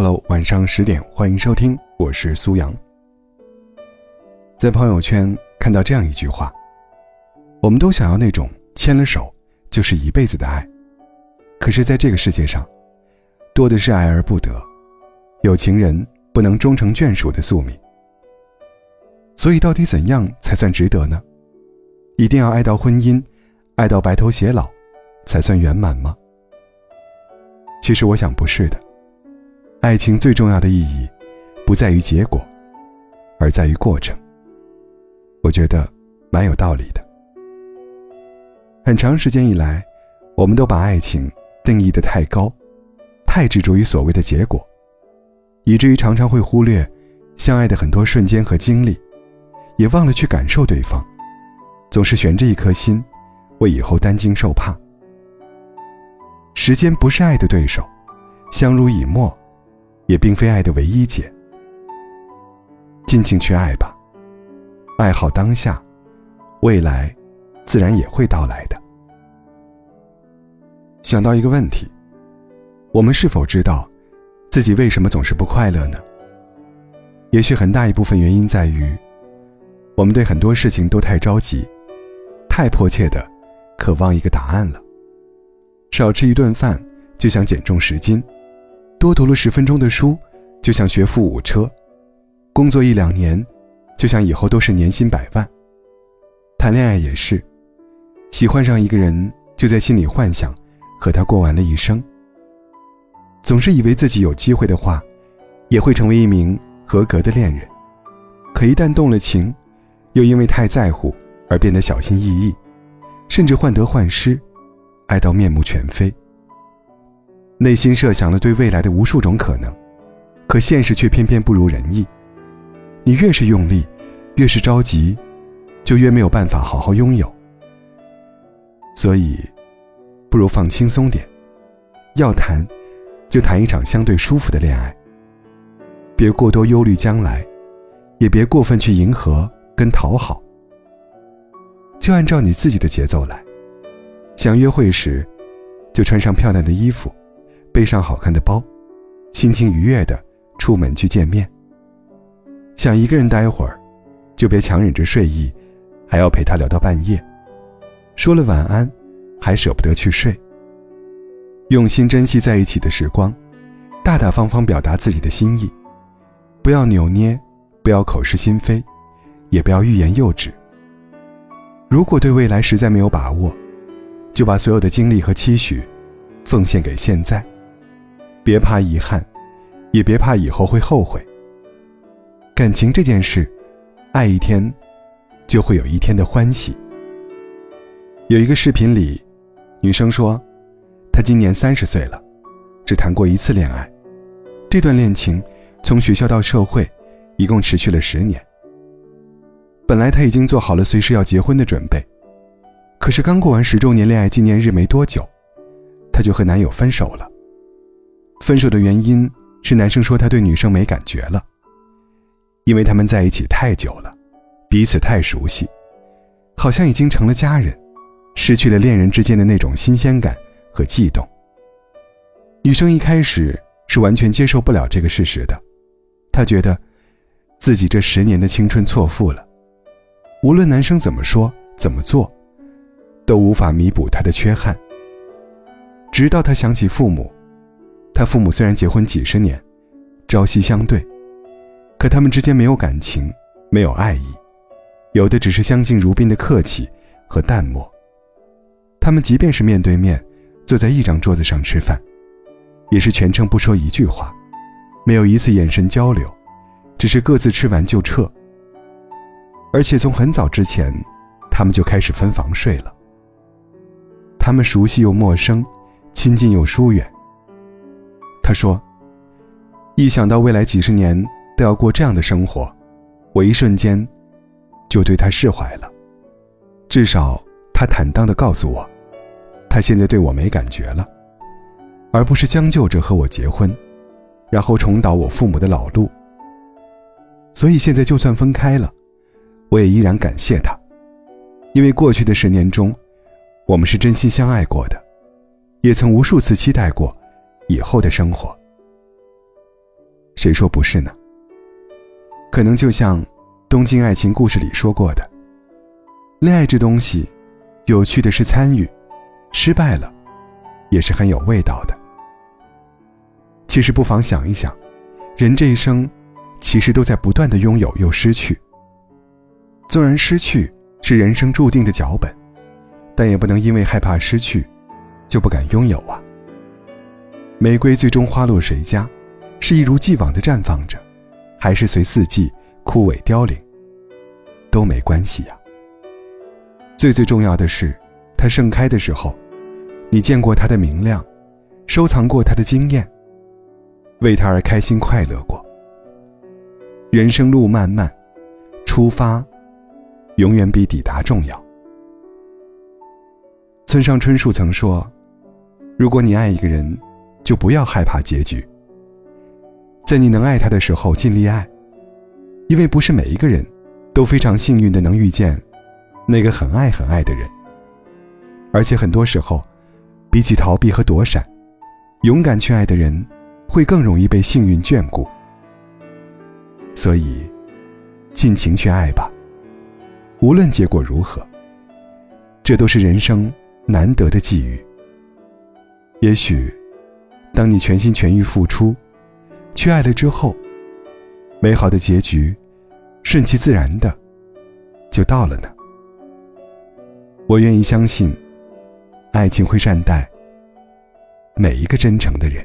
Hello，晚上十点，欢迎收听，我是苏阳。在朋友圈看到这样一句话：我们都想要那种牵了手就是一辈子的爱，可是，在这个世界上，多的是爱而不得，有情人不能终成眷属的宿命。所以，到底怎样才算值得呢？一定要爱到婚姻，爱到白头偕老，才算圆满吗？其实我想不是的，爱情最重要的意义，不在于结果，而在于过程。我觉得蛮有道理的。很长时间以来，我们都把爱情定义的太高，太执着于所谓的结果，以至于常常会忽略相爱的很多瞬间和经历，也忘了去感受对方，总是悬着一颗心，为以后担惊受怕。时间不是爱的对手，相濡以沫，也并非爱的唯一解。尽情去爱吧，爱好当下，未来，自然也会到来的。想到一个问题，我们是否知道，自己为什么总是不快乐呢？也许很大一部分原因在于，我们对很多事情都太着急，太迫切的渴望一个答案了。少吃一顿饭就想减重十斤，多读了十分钟的书就想学富五车，工作一两年就想以后都是年薪百万。谈恋爱也是，喜欢上一个人就在心里幻想和他过完了一生。总是以为自己有机会的话，也会成为一名合格的恋人，可一旦动了情，又因为太在乎而变得小心翼翼，甚至患得患失。爱到面目全非，内心设想了对未来的无数种可能，可现实却偏偏不如人意。你越是用力，越是着急，就越没有办法好好拥有。所以，不如放轻松点，要谈，就谈一场相对舒服的恋爱。别过多忧虑将来，也别过分去迎合跟讨好，就按照你自己的节奏来。想约会时，就穿上漂亮的衣服，背上好看的包，心情愉悦的出门去见面。想一个人待会儿，就别强忍着睡意，还要陪他聊到半夜。说了晚安，还舍不得去睡。用心珍惜在一起的时光，大大方方表达自己的心意，不要扭捏，不要口是心非，也不要欲言又止。如果对未来实在没有把握，就把所有的精力和期许，奉献给现在，别怕遗憾，也别怕以后会后悔。感情这件事，爱一天，就会有一天的欢喜。有一个视频里，女生说，她今年三十岁了，只谈过一次恋爱，这段恋情从学校到社会，一共持续了十年。本来她已经做好了随时要结婚的准备。可是刚过完十周年恋爱纪念日没多久，她就和男友分手了。分手的原因是男生说他对女生没感觉了，因为他们在一起太久了，彼此太熟悉，好像已经成了家人，失去了恋人之间的那种新鲜感和悸动。女生一开始是完全接受不了这个事实的，她觉得自己这十年的青春错付了，无论男生怎么说怎么做。都无法弥补他的缺憾。直到他想起父母，他父母虽然结婚几十年，朝夕相对，可他们之间没有感情，没有爱意，有的只是相敬如宾的客气和淡漠。他们即便是面对面坐在一张桌子上吃饭，也是全程不说一句话，没有一次眼神交流，只是各自吃完就撤。而且从很早之前，他们就开始分房睡了。他们熟悉又陌生，亲近又疏远。他说：“一想到未来几十年都要过这样的生活，我一瞬间就对他释怀了。至少他坦荡地告诉我，他现在对我没感觉了，而不是将就着和我结婚，然后重蹈我父母的老路。所以现在就算分开了，我也依然感谢他，因为过去的十年中。”我们是真心相爱过的，也曾无数次期待过以后的生活。谁说不是呢？可能就像《东京爱情故事》里说过的，恋爱这东西，有趣的是参与，失败了，也是很有味道的。其实不妨想一想，人这一生，其实都在不断的拥有又失去。纵然失去是人生注定的脚本，但也不能因为害怕失去，就不敢拥有啊。玫瑰最终花落谁家？是一如既往的绽放着，还是随四季枯萎凋零？都没关系呀。最最重要的是，它盛开的时候，你见过它的明亮，收藏过它的惊艳。为它而开心快乐过。人生路漫漫，出发永远比抵达重要。村上春树曾说：“如果你爱一个人，就不要害怕结局。在你能爱他的时候尽力爱，因为不是每一个人都非常幸运的能遇见那个很爱很爱的人。而且很多时候，比起逃避和躲闪，勇敢去爱的人。”会更容易被幸运眷顾，所以尽情去爱吧，无论结果如何，这都是人生难得的际遇。也许，当你全心全意付出，去爱了之后，美好的结局，顺其自然的就到了呢。我愿意相信，爱情会善待每一个真诚的人。